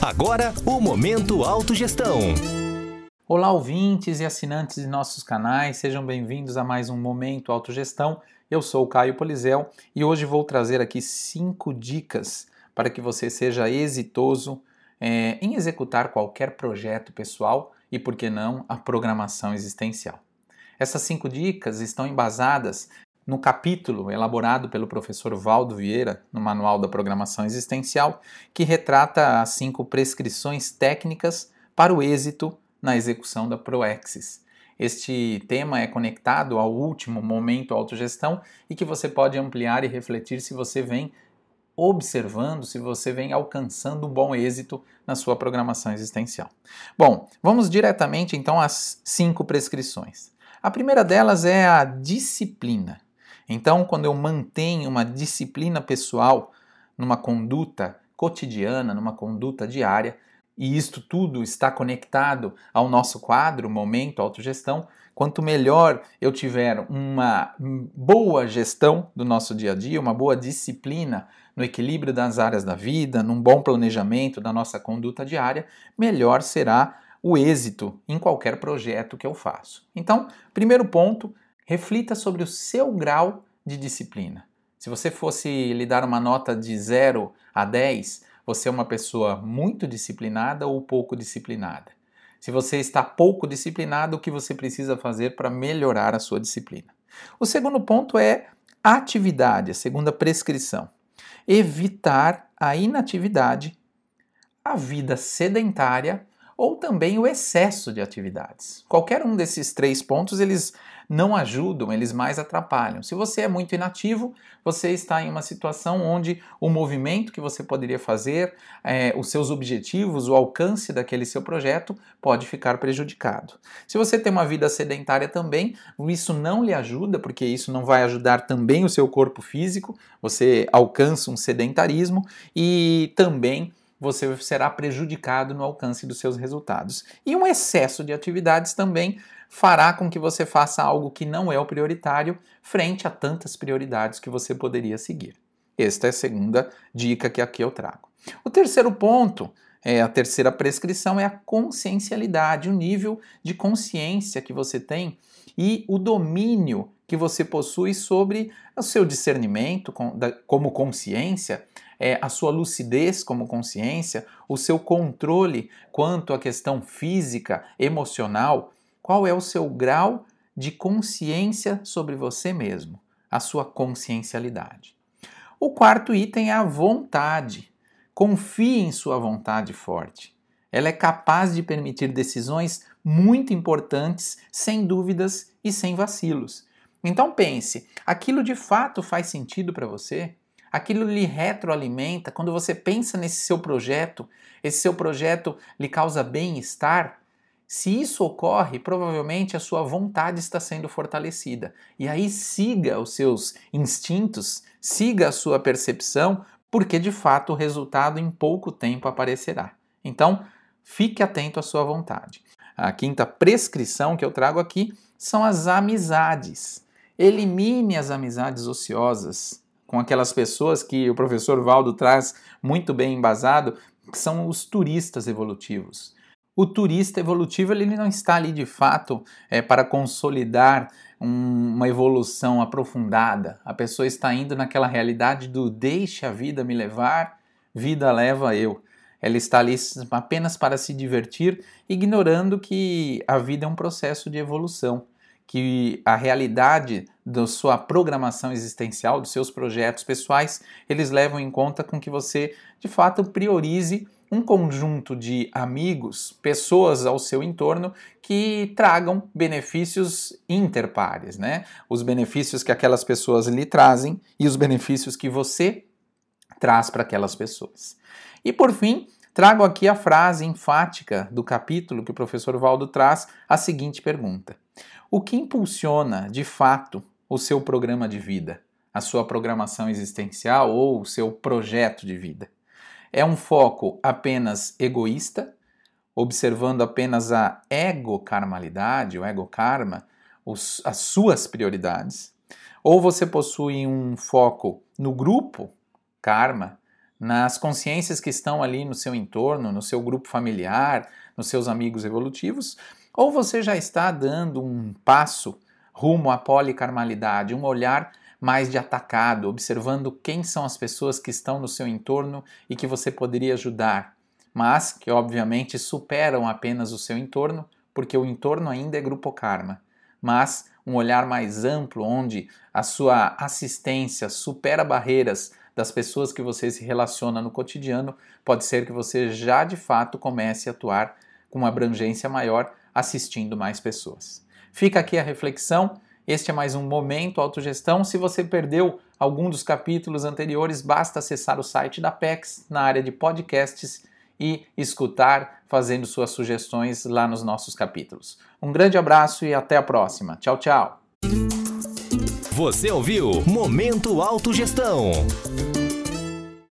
Agora, o Momento Autogestão. Olá, ouvintes e assinantes de nossos canais, sejam bem-vindos a mais um Momento Autogestão. Eu sou o Caio Polizel e hoje vou trazer aqui cinco dicas para que você seja exitoso é, em executar qualquer projeto pessoal e, por que não, a programação existencial. Essas cinco dicas estão embasadas no capítulo elaborado pelo professor Valdo Vieira no Manual da Programação Existencial, que retrata as cinco prescrições técnicas para o êxito na execução da Proexis. Este tema é conectado ao último momento autogestão e que você pode ampliar e refletir se você vem observando, se você vem alcançando um bom êxito na sua programação existencial. Bom, vamos diretamente então às cinco prescrições. A primeira delas é a disciplina. Então, quando eu mantenho uma disciplina pessoal numa conduta cotidiana, numa conduta diária, e isto tudo está conectado ao nosso quadro, momento, autogestão, quanto melhor eu tiver uma boa gestão do nosso dia a dia, uma boa disciplina no equilíbrio das áreas da vida, num bom planejamento da nossa conduta diária, melhor será o êxito em qualquer projeto que eu faço. Então, primeiro ponto, reflita sobre o seu grau de disciplina. Se você fosse lhe dar uma nota de 0 a 10, você é uma pessoa muito disciplinada ou pouco disciplinada? Se você está pouco disciplinado, o que você precisa fazer para melhorar a sua disciplina? O segundo ponto é atividade, a segunda prescrição. Evitar a inatividade, a vida sedentária ou também o excesso de atividades. Qualquer um desses três pontos eles não ajudam, eles mais atrapalham. Se você é muito inativo, você está em uma situação onde o movimento que você poderia fazer, é, os seus objetivos, o alcance daquele seu projeto pode ficar prejudicado. Se você tem uma vida sedentária também, isso não lhe ajuda, porque isso não vai ajudar também o seu corpo físico, você alcança um sedentarismo e também você será prejudicado no alcance dos seus resultados. E um excesso de atividades também fará com que você faça algo que não é o prioritário frente a tantas prioridades que você poderia seguir. Esta é a segunda dica que aqui eu trago. O terceiro ponto, é, a terceira prescrição é a consciencialidade, o nível de consciência que você tem e o domínio que você possui sobre o seu discernimento como consciência, é, a sua lucidez como consciência, o seu controle quanto à questão física, emocional, qual é o seu grau de consciência sobre você mesmo, a sua consciencialidade. O quarto item é a vontade. Confie em sua vontade forte. Ela é capaz de permitir decisões muito importantes, sem dúvidas e sem vacilos. Então pense, aquilo de fato faz sentido para você? Aquilo lhe retroalimenta, quando você pensa nesse seu projeto, esse seu projeto lhe causa bem-estar, se isso ocorre, provavelmente a sua vontade está sendo fortalecida. E aí siga os seus instintos, siga a sua percepção, porque de fato o resultado em pouco tempo aparecerá. Então, fique atento à sua vontade. A quinta prescrição que eu trago aqui são as amizades. Elimine as amizades ociosas, com aquelas pessoas que o professor Valdo traz muito bem embasado, que são os turistas evolutivos. O turista evolutivo ele não está ali de fato é, para consolidar um, uma evolução aprofundada. A pessoa está indo naquela realidade do deixe a vida me levar, vida leva eu. Ela está ali apenas para se divertir, ignorando que a vida é um processo de evolução que a realidade da sua programação existencial, dos seus projetos pessoais, eles levam em conta com que você, de fato, priorize um conjunto de amigos, pessoas ao seu entorno que tragam benefícios interpares, né? Os benefícios que aquelas pessoas lhe trazem e os benefícios que você traz para aquelas pessoas. E por fim, trago aqui a frase enfática do capítulo que o professor Valdo traz, a seguinte pergunta: o que impulsiona, de fato, o seu programa de vida, a sua programação existencial ou o seu projeto de vida? É um foco apenas egoísta, observando apenas a ego-karmalidade, o ego-karma, as suas prioridades? Ou você possui um foco no grupo, karma, nas consciências que estão ali no seu entorno, no seu grupo familiar, nos seus amigos evolutivos, ou você já está dando um passo rumo à policarmalidade, um olhar mais de atacado, observando quem são as pessoas que estão no seu entorno e que você poderia ajudar, mas que obviamente superam apenas o seu entorno, porque o entorno ainda é grupo karma. Mas um olhar mais amplo, onde a sua assistência supera barreiras das pessoas que você se relaciona no cotidiano, pode ser que você já de fato comece a atuar com uma abrangência maior, assistindo mais pessoas. Fica aqui a reflexão. Este é mais um Momento Autogestão. Se você perdeu algum dos capítulos anteriores, basta acessar o site da PEX na área de podcasts e escutar, fazendo suas sugestões lá nos nossos capítulos. Um grande abraço e até a próxima. Tchau, tchau. Você ouviu Momento Autogestão.